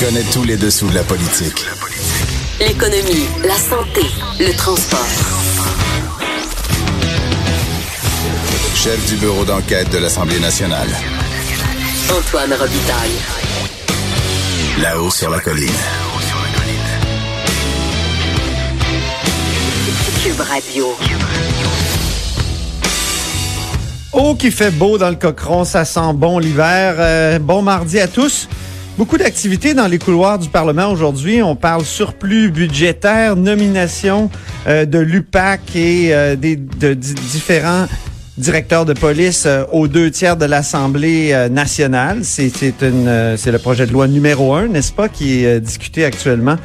connaît tous les dessous de la politique. L'économie, la santé, le transport. Chef du bureau d'enquête de l'Assemblée nationale. Antoine Robitaille. Là-haut sur la colline. Cube Radio. Oh, qui fait beau dans le cochon, ça sent bon l'hiver. Euh, bon mardi à tous. Beaucoup d'activités dans les couloirs du Parlement aujourd'hui. On parle surplus budgétaire, nomination euh, de l'UPAC et euh, des, de, di- différents directeurs de police euh, aux deux tiers de l'Assemblée euh, nationale. C'est euh, c'est le projet de loi numéro un, n'est-ce pas, qui est discuté actuellement.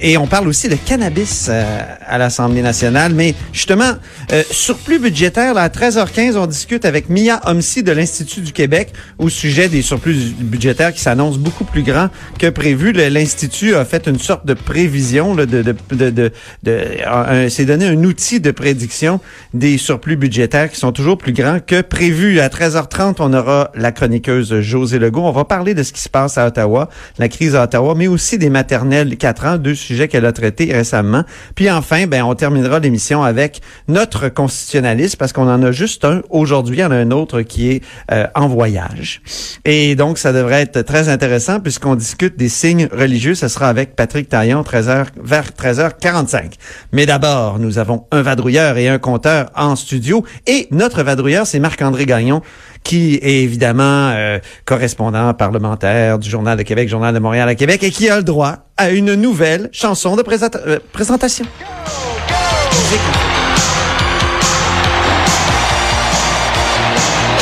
Et on parle aussi de cannabis euh, à l'Assemblée nationale. Mais justement, euh, surplus budgétaire, là, à 13h15, on discute avec Mia Homsi de l'Institut du Québec au sujet des surplus budgétaires qui s'annoncent beaucoup plus grands que prévu. L'Institut a fait une sorte de prévision, là, de, de, de, de, de- s'est donné un outil de prédiction des surplus budgétaires qui sont toujours plus grands que prévu. À 13h30, on aura la chroniqueuse José Legault. On va parler de ce qui se passe à Ottawa, la crise à Ottawa, mais aussi des maternelles 4 ans, deux sujets qu'elle a traités récemment. Puis enfin, ben, on terminera l'émission avec notre constitutionnaliste parce qu'on en a juste un aujourd'hui. Il a un autre qui est euh, en voyage. Et donc, ça devrait être très intéressant puisqu'on discute des signes religieux. Ce sera avec Patrick Taillon 13h, vers 13h45. Mais d'abord, nous avons un vadrouilleur et un compteur en studio. Et notre vadrouilleur, c'est Marc-André Gagnon qui est évidemment euh, correspondant parlementaire du Journal de Québec, Journal de Montréal à Québec, et qui a le droit à une nouvelle chanson de présenta- euh, présentation.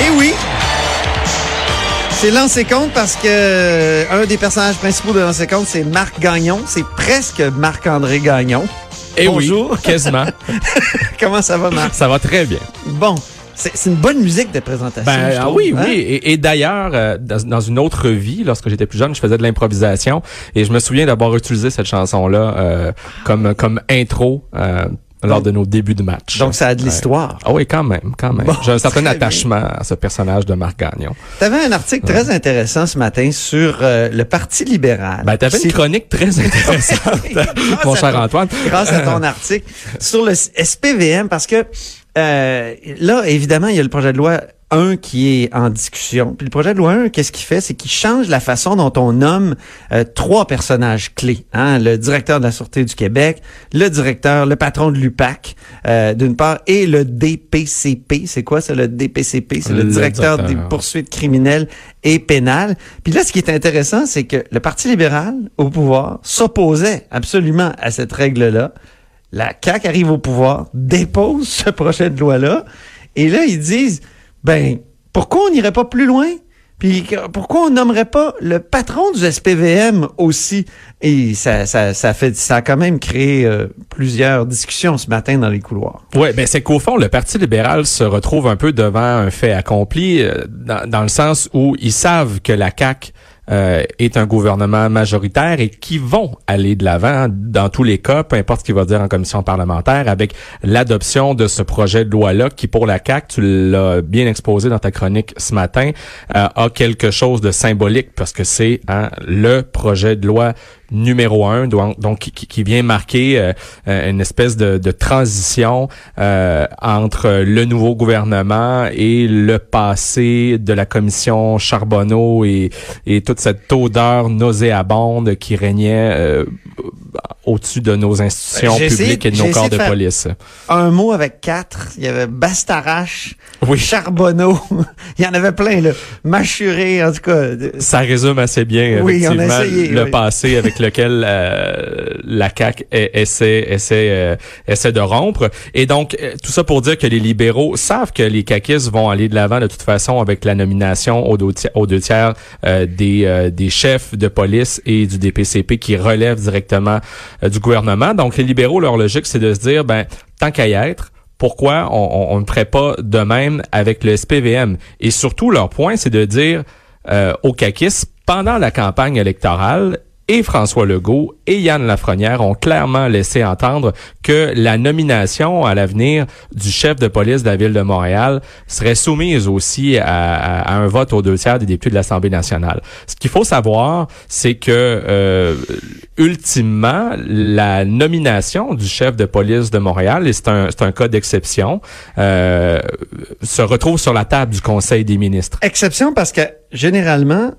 Et oui, c'est Lancé Compte parce que euh, un des personnages principaux de Lancé Compte, c'est Marc Gagnon. C'est presque Marc-André Gagnon. Eh Bonjour. oui, quasiment. Comment ça va, Marc? Ça va très bien. Bon, c'est une bonne musique de présentation. Ben je ah trouve, oui, hein? oui. Et, et d'ailleurs, euh, dans, dans une autre vie, lorsque j'étais plus jeune, je faisais de l'improvisation et je me souviens d'avoir utilisé cette chanson-là euh, comme comme intro euh, lors de nos débuts de match. Donc, ça a de l'histoire. Ah oui, quand même, quand même. Bon, J'ai un certain bien. attachement à ce personnage de Marc Gagnon. Tu avais un article très intéressant ce matin sur euh, le Parti libéral. Ben, t'avais une C'est- chronique très intéressante, mon cher ton- Antoine. Grâce à ton article sur le SPVM, parce que euh, là, évidemment, il y a le projet de loi 1 qui est en discussion. Puis le projet de loi 1, qu'est-ce qu'il fait? C'est qu'il change la façon dont on nomme euh, trois personnages clés. Hein? Le directeur de la Sûreté du Québec, le directeur, le patron de l'UPAC, euh, d'une part, et le DPCP. C'est quoi ça, le DPCP? C'est le, Le directeur, directeur. des poursuites criminelles et pénales. Puis là, ce qui est intéressant, c'est que le Parti libéral au pouvoir s'opposait absolument à cette règle-là. La CAQ arrive au pouvoir, dépose ce projet de loi-là, et là, ils disent, ben, pourquoi on n'irait pas plus loin? Puis pourquoi on nommerait pas le patron du SPVM aussi? Et ça, ça, ça fait, ça a quand même créé euh, plusieurs discussions ce matin dans les couloirs. Ouais, ben c'est qu'au fond, le Parti libéral se retrouve un peu devant un fait accompli, euh, dans, dans le sens où ils savent que la CAQ euh, est un gouvernement majoritaire et qui vont aller de l'avant dans tous les cas, peu importe ce qu'il va dire en commission parlementaire, avec l'adoption de ce projet de loi-là qui, pour la CAQ, tu l'as bien exposé dans ta chronique ce matin, euh, a quelque chose de symbolique parce que c'est hein, le projet de loi numéro un, donc, qui, qui vient marquer euh, euh, une espèce de, de transition euh, entre le nouveau gouvernement et le passé de la commission Charbonneau et, et toute cette odeur nauséabonde qui régnait euh, au-dessus de nos institutions publiques et de nos corps de police. Un mot avec quatre. Il y avait Bastarache, Oui. Charbonneau. Il y en avait plein, là. Mâchuré, en tout cas. Ça résume assez bien Oui, on a effectivement essayé, le oui. passé avec lequel euh, la CAQ essaie essaie euh, essaie de rompre et donc euh, tout ça pour dire que les libéraux savent que les caquistes vont aller de l'avant de toute façon avec la nomination aux deux tiers, aux deux tiers euh, des euh, des chefs de police et du DPCP qui relèvent directement du gouvernement. Donc les libéraux leur logique c'est de se dire ben tant qu'à y être pourquoi on, on, on ne ferait pas de même avec le SPVM et surtout leur point c'est de dire euh, aux caquistes pendant la campagne électorale, et François Legault et Yann Lafrenière ont clairement laissé entendre que la nomination à l'avenir du chef de police de la ville de Montréal serait soumise aussi à, un vote aux deux tiers des députés de l'Assemblée nationale. Ce qu'il faut savoir, c'est que euh, ultimement, la nomination du chef de police de Montréal, et c'est un, un cas d'exception, euh, se retrouve sur la table du Conseil des ministres. Exception parce que généralement,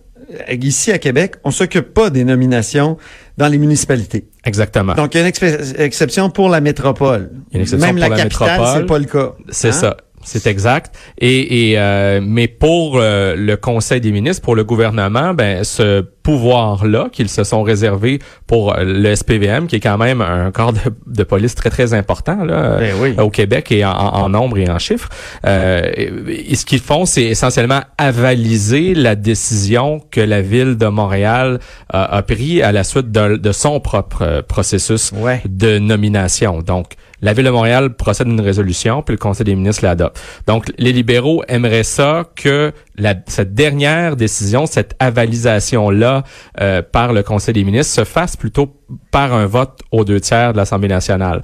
ici à Québec, on s'occupe pas des nominations dans les municipalités. Exactement. Donc, il y a une exception pour la métropole. une exception Même pour la, capitale, c'est pas le cas. C'est hein? ça. C'est exact. Et, et euh, mais pour euh, le Conseil des ministres, pour le gouvernement, ben ce pouvoir-là qu'ils se sont réservés pour le SPVM, qui est quand même un corps de, police très très important là, ben au Québec et en, nombre et en chiffres. Euh, et ce qu'ils font, c'est essentiellement avaliser la décision que la ville de Montréal a, a pris à la suite de, de son propre euh, processus de nomination. Donc la Ville de Montréal procède à une résolution, puis le Conseil des ministres l'adopte. Donc, les libéraux aimeraient ça que la, cette dernière décision, cette avalisation-là euh, par le Conseil des ministres se fasse plutôt par un vote aux deux tiers de l'Assemblée nationale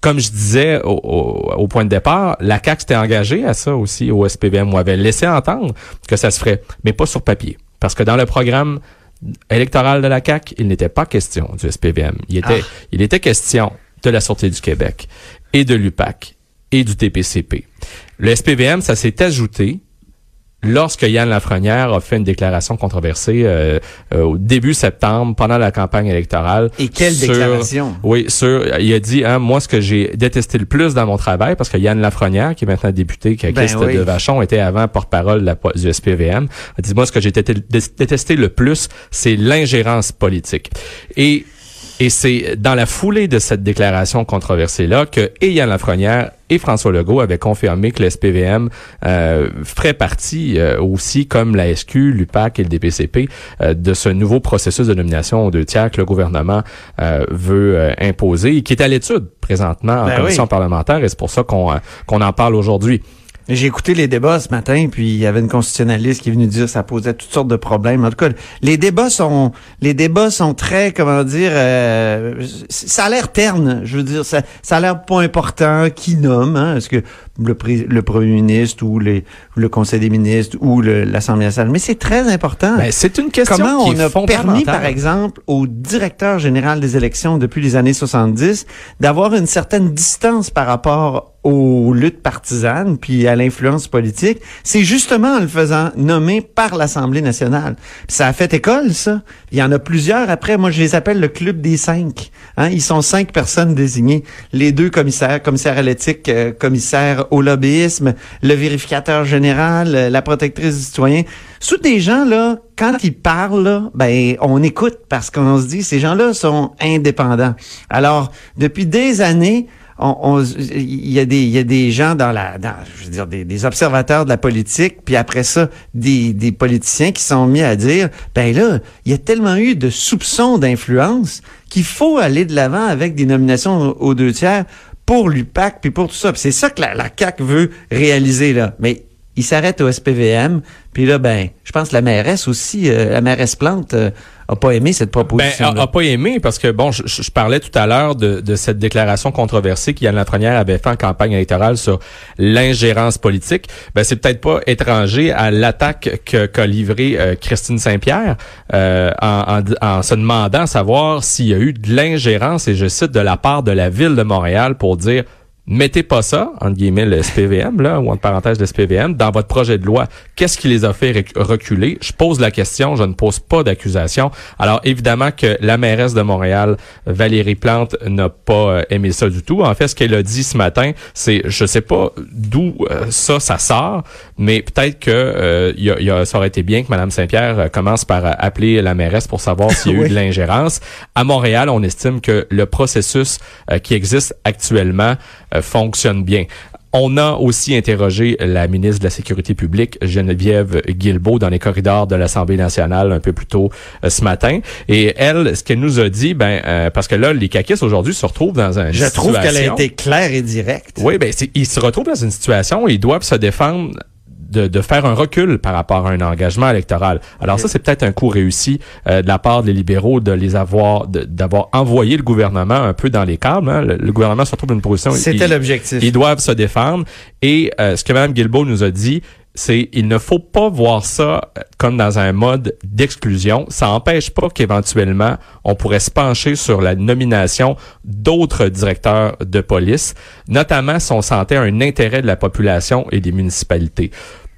comme je disais au, au, point de départ, la CAQ s'était engagée à ça aussi au SPVM, ou avait laissé entendre que ça se ferait, mais pas sur papier. Parce que dans le programme électoral de la CAQ, il n'était pas question du SPVM. Il était, ah. il était question de la Sûreté du Québec et de l'UPAC et du TPCP. Le SPVM, ça s'est ajouté lorsque Yann Lafrenière a fait une déclaration controversée euh, euh, au début septembre pendant la campagne électorale. Et quelle déclaration? Oui, sur il a dit hein, moi ce que j'ai détesté le plus dans mon travail parce que Yann Lafrenière qui est maintenant député qui a ben de Vachon était avant porte-parole du SPVM, a dit moi ce que j'ai détesté le plus c'est l'ingérence politique. Et et c'est dans la foulée de cette déclaration controversée-là que et Yann Lafrenière et François Legault avaient confirmé que le SPVM euh, ferait partie euh, aussi, comme la SQ, l'UPAC et le DPCP, euh, de ce nouveau processus de nomination aux deux tiers que le gouvernement euh, veut imposer et qui est à l'étude présentement en ben commission parlementaire et c'est pour ça qu'on qu'on en parle aujourd'hui. J'ai écouté les débats ce matin, puis il y avait une constitutionnaliste qui est venue dire que ça posait toutes sortes de problèmes. En tout cas, les débats sont, les débats sont très, comment dire, euh, ça a l'air terne. Je veux dire, ça, ça a l'air pas important qui nomme. Hein, Est-ce que le, le premier ministre ou les, le conseil des ministres ou l'Assemblée nationale Mais c'est très important. Ben, c'est une question Comment on a permis, par exemple, au directeur général des élections depuis les années 70 d'avoir une certaine distance par rapport aux luttes partisanes puis à l'influence politique, c'est justement en le faisant nommer par l'Assemblée nationale. ça a fait école, ça. Il y en a plusieurs après. Moi, je les appelle le club des cinq. Hein? Ils sont cinq personnes désignées. Les deux commissaires, commissaire à l'éthique, euh, commissaire au lobbyisme, le vérificateur général, euh, la protectrice du citoyen. Sous des gens, là, quand ils parlent, ben, on écoute parce qu'on se dit, ces gens-là sont indépendants. Alors, depuis des années, il y a des il y a des gens dans la dans, je veux dire des, des, observateurs de la politique puis après ça des, des politiciens qui sont mis à dire ben là il y a tellement eu de soupçons d'influence qu'il faut aller de l'avant avec des nominations aux deux tiers pour l'UPAC puis pour tout ça. C'est ça que la, la CAC veut réaliser là. Mais il s'arrête au SPVM. Puis là, ben, je pense que la mairesse aussi, euh, la mairesse Plante, euh, a pas aimé cette proposition. Ben, a, pas aimé parce que bon, je, parlais tout à l'heure de, de, cette déclaration controversée qu'Yann Lafrenière avait fait en campagne électorale sur l'ingérence politique. Ben c'est peut-être pas étranger à l'attaque qu'a livrée euh, Christine Saint-Pierre en, en, en, se demandant savoir s'il y a eu de l'ingérence et je cite de la part de la ville de Montréal pour dire mettez pas ça, entre guillemets, le SPVM, là, ou entre parenthèses le SPVM, dans votre projet de loi. Qu'est-ce qui les a fait reculer? Je pose la question, je ne pose pas d'accusation. Alors, évidemment que la mairesse de Montréal, Valérie Plante, n'a pas euh, aimé ça du tout. En fait, ce qu'elle a dit ce matin, c'est, je sais pas d'où euh, ça, ça sort, mais peut-être que euh, y a, y a, ça aurait été bien que Mme Saint-Pierre commence par appeler la mairesse pour savoir s'il y a eu de l'ingérence. À Montréal, on estime que le processus qui existe actuellement euh, fonctionne bien. On a aussi interrogé la ministre de la Sécurité publique, Geneviève Guilbeault, dans les corridors de l'Assemblée nationale un peu plus tôt euh, ce matin. Et elle, ce qu'elle nous a dit, ben, euh, parce que là, les caquistes aujourd'hui se retrouvent dans un Je trouve qu'elle a été claire et directe. Oui, ben, ils se retrouvent dans une situation où ils doivent se défendre de, de, faire un recul par rapport à un engagement électoral. Alors ça, c'est peut-être un coup réussi euh, de la part des libéraux de les avoir, d'avoir envoyé le gouvernement un peu dans les câbles. Hein. Le, gouvernement se retrouve dans une position. C'était l'objectif. Ils doivent se défendre. Et euh, ce que Mme Guilbeault nous a dit, c'est il ne faut pas voir ça euh, comme dans un mode d'exclusion. Ça n'empêche pas qu'éventuellement on pourrait se pencher sur la nomination d'autres directeurs de police, notamment si on sentait un intérêt de la population et des municipalités.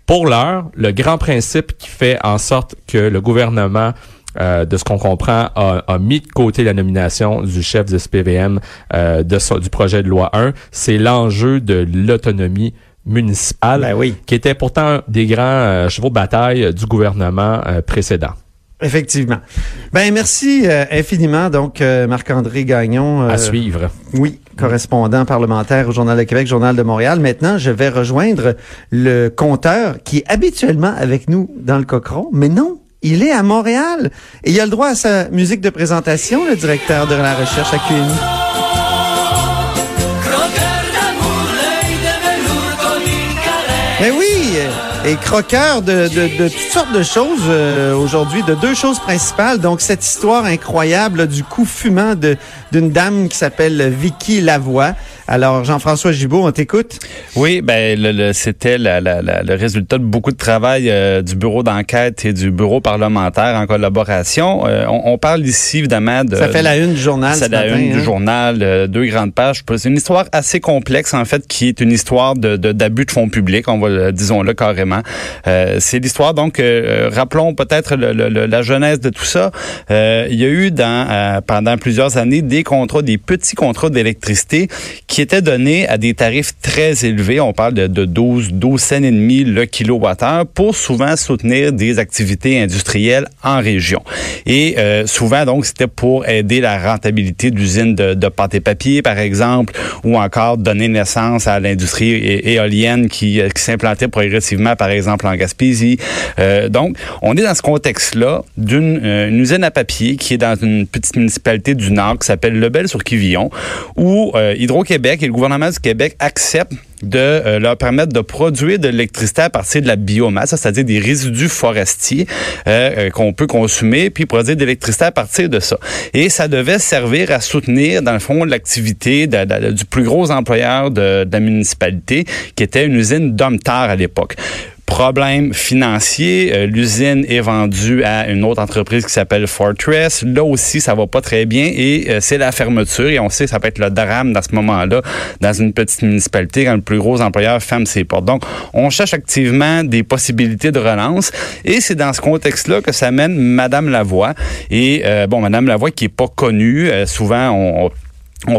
Pour l'heure, le grand principe qui fait en sorte que le gouvernement euh, de ce qu'on comprend, a, mis de côté la nomination du chef du SPVM euh, de, du projet de loi 1, c'est l'enjeu de l'autonomie municipale, ben oui. qui était pourtant des grands euh, chevaux de bataille du gouvernement euh, précédent. Effectivement. Ben merci euh, infiniment donc Marc-André Gagnon. à suivre. Oui, correspondant parlementaire au Journal de Québec, Journal de Montréal. Maintenant, je vais rejoindre le compteur qui est habituellement avec nous dans le Cochon, mais non, il est à Montréal et il a le droit à sa musique de présentation, le directeur de la recherche à QMI. Mais oui, et croqueur de, de, de, toutes sortes de choses euh, aujourd'hui, de deux choses principales. Donc, cette histoire incroyable du coup fumant d'une dame qui s'appelle Vicky Lavoie. Alors, Jean-François Gibault, on t'écoute? Oui, ben le, c'était le résultat de beaucoup de travail euh, du bureau d'enquête et du bureau parlementaire en collaboration. Euh, on, parle ici, évidemment, de... Ça fait la une du journal C'est la une du hein? journal, deux grandes pages. C'est une histoire assez complexe, en fait, qui est une histoire de d'abus de, fonds publics, on va disons-le carrément. Euh, c'est l'histoire, donc, euh, rappelons peut-être la genèse de tout ça. Euh, il y a eu dans, pendant plusieurs années des contrats, des petits contrats d'électricité qui était donné à des tarifs très élevés. On parle de, de 12, 12 cents et demi le kilowattheure pour souvent soutenir des activités industrielles en région. Et euh, souvent, donc, c'était pour aider la rentabilité d'usines de, de pâte et papier, par exemple, ou encore donner naissance à l'industrie éolienne qui, euh, qui s'implantait progressivement, par exemple, en Gaspésie. Euh, donc, on est dans ce contexte-là d'une usine à papier qui est dans une petite municipalité du Nord qui s'appelle Lebel-sur-Quivillon, où euh, Et le gouvernement du Québec accepte de euh, leur permettre de produire de l'électricité à partir de la biomasse, c'est-à-dire des résidus forestiers euh, euh, qu'on peut consommer, puis produire de l'électricité à partir de ça. Et ça devait servir à soutenir, dans le fond, l'activité du plus gros employeur de, de, la municipalité, qui était une usine d'Omtar à l'époque problème financier. Euh, l'usine est vendue à une autre entreprise qui s'appelle Fortress. Là aussi, ça va pas très bien et euh, c'est la fermeture. Et on sait que ça peut être le drame dans ce moment-là, dans une petite municipalité, quand le plus gros employeur ferme ses portes. Donc, on cherche activement des possibilités de relance et c'est dans ce contexte-là que ça mène Madame Lavoie. Et euh, bon, Madame Lavoie qui est pas connue, souvent on on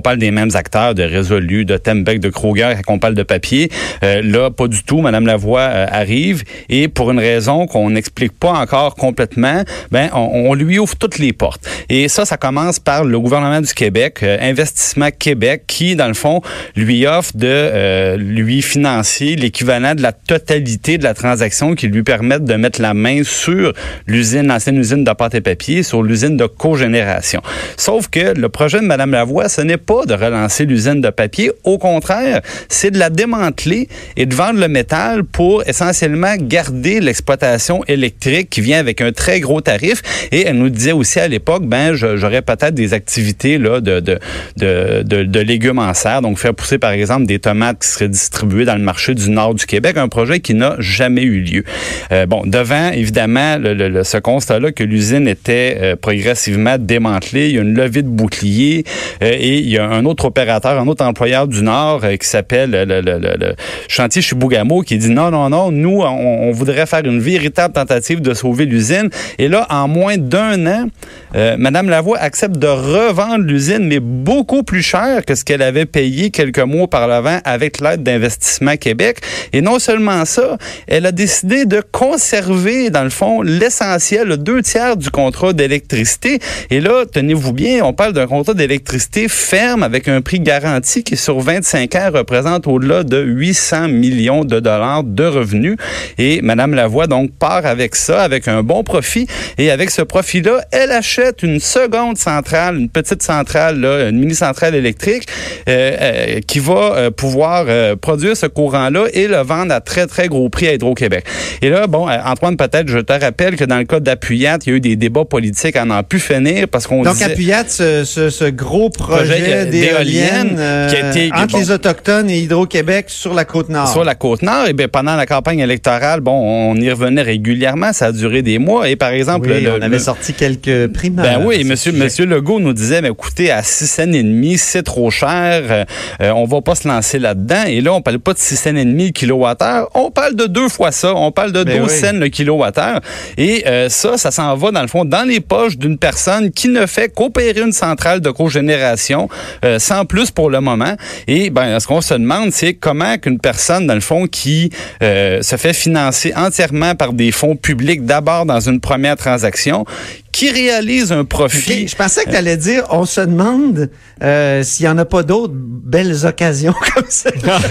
parle des mêmes acteurs de Résolu, de Tembec, de Kroger, quand on parle de papier. Euh, là, pas du tout. Madame Lavoie euh, arrive et pour une raison qu'on n'explique pas encore complètement, ben on, lui ouvre toutes les portes. Et ça, ça commence par le gouvernement du Québec, euh, Investissement Québec, qui dans le fond lui offre de lui financer l'équivalent de la totalité de la transaction qui lui permettent de mettre la main sur l'usine, l'ancienne usine de pâte et papier, sur l'usine de cogénération. Sauf que le projet de Madame Lavoie, ce n'est pas de relancer l'usine de papier. Au contraire, c'est de la démanteler et de vendre le métal pour essentiellement garder l'exploitation électrique qui vient avec un très gros tarif. Et elle nous disait aussi à l'époque, ben, j'aurais peut-être des activités là, de, de, de, de, légumes en serre. Donc, faire pousser, par exemple, des tomates qui seraient distribuées dans le marché du nord du Québec. Un projet qui n'a jamais eu lieu. Euh, bon, devant, évidemment, ce constat-là que l'usine était euh, progressivement démantelée, il y a une levée de boucliers euh, et il y a un autre opérateur, un autre employeur du Nord euh, qui s'appelle le, le, le, chantier Chibougamau qui dit non, non, non, nous, on, voudrait faire une véritable tentative de sauver l'usine. Et là, en moins d'un an, euh, Madame Lavoie accepte de revendre l'usine, mais beaucoup plus cher que ce qu'elle avait payé quelques mois par l'avant avec l'aide d'Investissement Québec. Et non seulement ça, elle a décidé de conserver, dans le fond, l'essentiel, deux tiers du contrat d'électricité. Et là, tenez-vous bien, on parle d'un contrat d'électricité ferme avec un prix garanti qui sur 25 ans représente au-delà de 800 millions de dollars de revenus. Et Madame Lavoie donc part avec ça, avec un bon profit. Et avec ce profit-là, elle achète une seconde centrale, une petite centrale, là, une mini-centrale électrique euh, euh, qui va euh, pouvoir produire ce courant-là et le vendre à très, très gros prix à Hydro-Québec. Et là, bon, Antoine, peut-être, je te rappelle que dans le cas d'Appuyat, il y a eu des débats politiques à n'en plus finir parce qu'on Donc, disait... Appuyat, ce, ce, ce gros projet, Projet, euh, d'éoliennes d'éoliennes euh, qui a été- entre bon. les Autochtones et Hydro-Québec sur la Côte-Nord. Sur la côte nord, et bien pendant la campagne électorale, bon, on y revenait régulièrement, ça a duré des mois. Et par exemple, Oui, le, on avait le- sorti quelques primaires. ben oui, monsieur, sujet. monsieur Legault nous disait, mais écoutez, à 6 cents et demi, c'est trop cher, euh, euh, on va pas se lancer là-dedans. Et là, on parle pas de 6 cents et demi le kilowattheure, on parle de deux fois ça, on parle de 12 Ben oui. cents le kilowattheure. Et euh, ça, ça s'en va dans le fond dans les poches d'une personne qui ne fait qu'opérer une centrale de cogénération euh, sans plus pour le moment. Et ben, ce qu'on se demande, c'est comment qu'une personne, dans le fond, qui euh, se fait financer entièrement par des fonds publics, d'abord dans une première transaction, qui réalise un profit. Je pensais que tu allais dire, on se demande euh, s'il y en a pas d'autres belles occasions comme ça.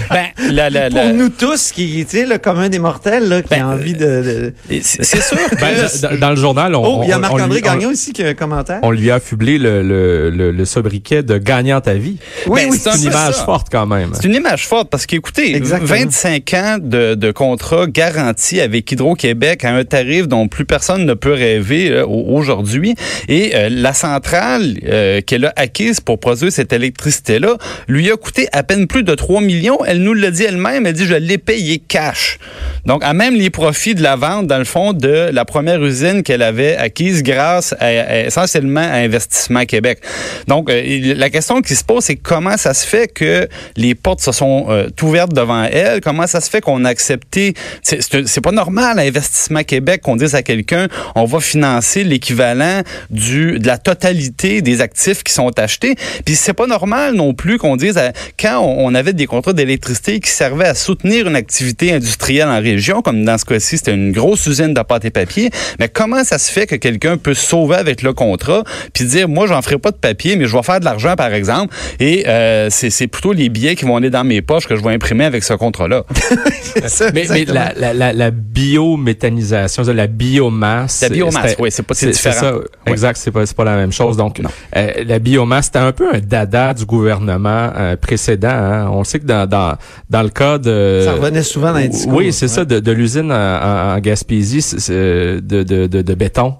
Ben, la- la- Pour la- nous tous, qui, tu sais, le commun des mortels, là, qui Ben, a envie de... de- Et C'est sûr que... Ben, dans, dans le journal, on, Oh, il y a Marc-André on- Gagnon aussi qui a un commentaire. on lui a affublé le, le, le, le sobriquet de gagnant ta vie. oui, Ben, oui, c'est un C'est une image ça. forte quand même. C'est une image forte parce qu'écoutez, Exactement. 25 ans de, de contrat garanti avec Hydro-Québec à un tarif dont plus personne ne peut rêver euh, au- aujourd'hui. Et euh, la centrale euh, qu'elle a acquise pour produire cette électricité-là lui a coûté à peine plus de 3 millions. Elle nous l'a dit elle-même. Elle dit, je l'ai payé cash. Donc, à même les profits de la vente, dans le fond, de la première usine qu'elle avait acquise grâce essentiellement à Investissement Québec. Donc, euh, la question qui se pose, c'est comment ça se fait que les portes se sont ouvertes devant elle? Comment ça se fait qu'on a accepté... C'est pas normal à Investissement Québec qu'on dise à quelqu'un, on va financer l'équivalent du de la totalité des actifs qui sont achetés. Puis c'est pas normal non plus qu'on dise, à- quand on, on avait des contrats d'électricité qui servaient à soutenir une activité industrielle en région, comme dans ce cas-ci, c'était une grosse usine de pâte et papier, mais comment ça se fait que quelqu'un peut se sauver avec le contrat puis dire, moi, j'en ferai pas de papier, mais je vais faire de l'argent, par exemple, et euh, c'est plutôt les billets qui vont aller dans mes poches que je vais imprimer avec ce contrat-là. Mais, la, la, la, la biométhanisation, la biomasse. La biomasse, oui, c'est pas- c'est différent. Ça, Oui. exact, c'est pas, c'est pas la même chose. Donc, euh, la biomasse, c'était un peu un dada du gouvernement euh, précédent. hein. On sait que dans, dans, dans le cas de... Ça revenait souvent dans les discours. Oui, c'est Ouais. ça, de, de l'usine en, en- en Gaspésie c'est- c'est, de, de, de, de béton.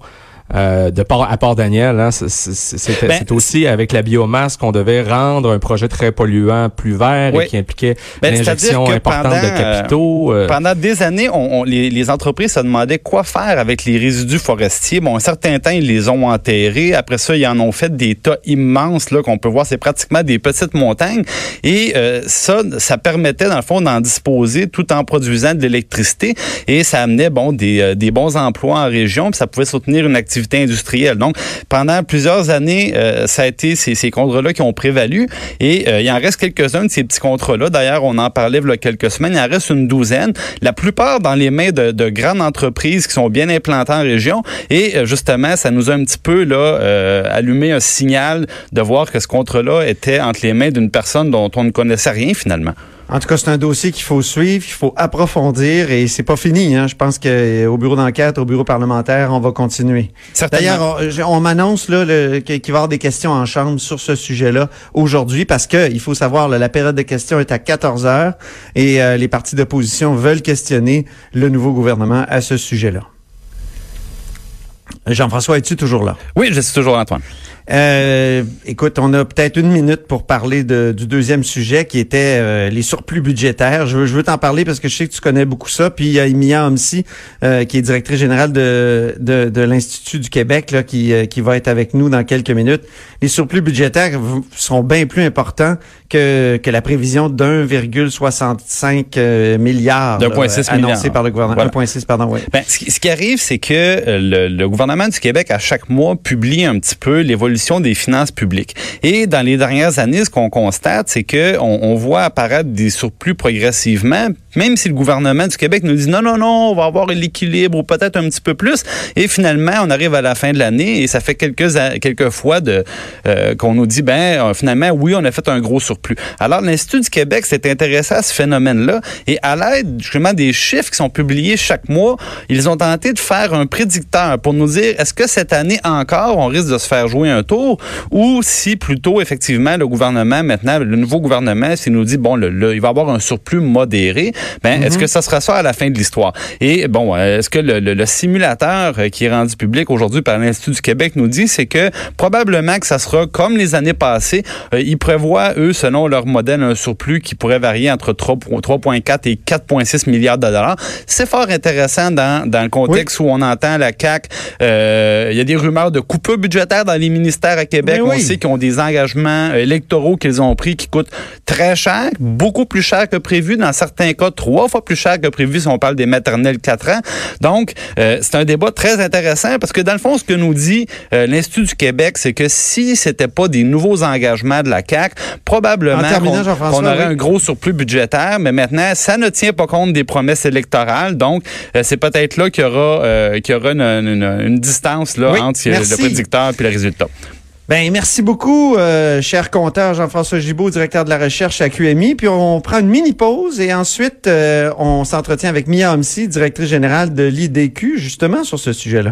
Euh, de Port à Port-Daniel, hein, c'est- Ben, aussi avec la biomasse qu'on devait rendre un projet très polluant plus vert Oui. et qui impliquait Ben, l'injection importante de pendant, euh, capitaux. euh, Pendant des années, on, on- les, les entreprises se demandaient quoi faire avec les résidus forestiers. Bon, un certain temps, ils les ont enterrés. Après ça, ils en ont fait des tas immenses là qu'on peut voir. C'est pratiquement des petites montagnes. Et euh, ça, ça permettait dans le fond d'en disposer tout en produisant de l'électricité. Et ça amenait bon des, euh, des bons emplois en région. Puis ça pouvait soutenir une activité industrielle. Donc, pendant plusieurs années, euh, ça a été ces, ces contrats-là qui ont prévalu. Et euh, il en reste quelques-uns de ces petits contrats-là. D'ailleurs, on en parlait il y a quelques semaines. Il en reste une douzaine. La plupart dans les mains de, de grandes entreprises qui sont bien implantées en région. Et euh, justement, ça nous a un petit peu là allumé un signal de voir que ce contrat-là était entre les mains d'une personne dont on ne connaissait rien finalement. En tout cas, c'est un dossier qu'il faut suivre, qu'il faut approfondir et c'est pas fini. Hein. Je pense qu'au bureau d'enquête, au bureau parlementaire, on va continuer. D'ailleurs, on, on m'annonce là qu'il va y avoir des questions en chambre sur ce sujet-là aujourd'hui parce que il faut savoir là, la période de questions est à 14 heures et euh, les partis d'opposition veulent questionner le nouveau gouvernement à ce sujet-là. Jean-François, es-tu toujours là? Oui, je suis toujours Antoine. Euh, écoute, on a peut-être une minute pour parler de- du deuxième sujet qui était euh, les surplus budgétaires. Je veux, je veux t'en parler parce que je sais que tu connais beaucoup ça. Puis il y a Emilia Homsi, euh, qui est directrice générale de, de, de l'Institut du Québec, là, qui, euh, qui va être avec nous dans quelques minutes. Les surplus budgétaires sont bien plus importants que, que la prévision d'1,65 euh, milliard là, 1,6 annoncée par le gouvernement. Voilà. 1,6, pardon, oui. Ben, ce, qui, ce qui arrive, c'est que euh, le, le gouvernement du Québec, à chaque mois, publie un petit peu l'évolution des finances publiques. Et dans les dernières années, ce qu'on constate, c'est que on, on voit apparaître des surplus progressivement, même si le gouvernement du Québec nous dit non, non, non, on va avoir l'équilibre ou peut-être un petit peu plus. Et finalement, on arrive à la fin de l'année et ça fait quelques, quelques fois euh, qu'on nous dit, ben, euh, finalement, oui, on a fait un gros surplus. Alors, l'Institut du Québec s'est intéressé à ce phénomène-là et à l'aide, justement, des chiffres qui sont publiés chaque mois, ils ont tenté de faire un prédicteur pour nous dire, est-ce que cette année encore, on risque de se faire jouer un tour ou si plutôt, effectivement, le gouvernement, maintenant, le nouveau gouvernement, s'il nous dit, bon, le, il va avoir un surplus modéré, ben, est-ce mhm. que ça sera ça à la fin de l'histoire? Et bon, est-ce que le, le, simulateur euh, qui est rendu public aujourd'hui par l'Institut du Québec nous dit, c'est que probablement que ça sera comme les années passées. Euh, ils prévoient, eux, selon leur modèle, un surplus qui pourrait varier entre 3,4 et 4,6 milliards de dollars. C'est fort intéressant dans, dans le contexte où on entend la CAQ. Euh, il y a des rumeurs de coupures budgétaires dans les ministères à Québec. On sait qu'ils ont des engagements électoraux qu'ils ont pris qui coûtent très cher, beaucoup plus cher que prévu, dans certains cas trois fois plus cher que prévu si on parle des maternelles 4 ans. Donc, euh, c'est un débat très intéressant parce que dans le fond, ce que nous dit euh, l'Institut du Québec, c'est que si c'était pas des nouveaux engagements de la CAC, probablement qu'on aurait un gros surplus budgétaire, mais maintenant, ça ne tient pas compte des promesses électorales. Donc, euh, c'est peut-être là qu'il y aura, qu'il y aura une, distance là, entre le prédicteur et le résultat. Ben merci beaucoup, euh, cher compteur Jean-François Gibault, directeur de la recherche à QMI. Puis on prend une mini pause et ensuite euh, on s'entretient avec Mia Homsi, directrice générale de l'IDQ, justement sur ce sujet-là.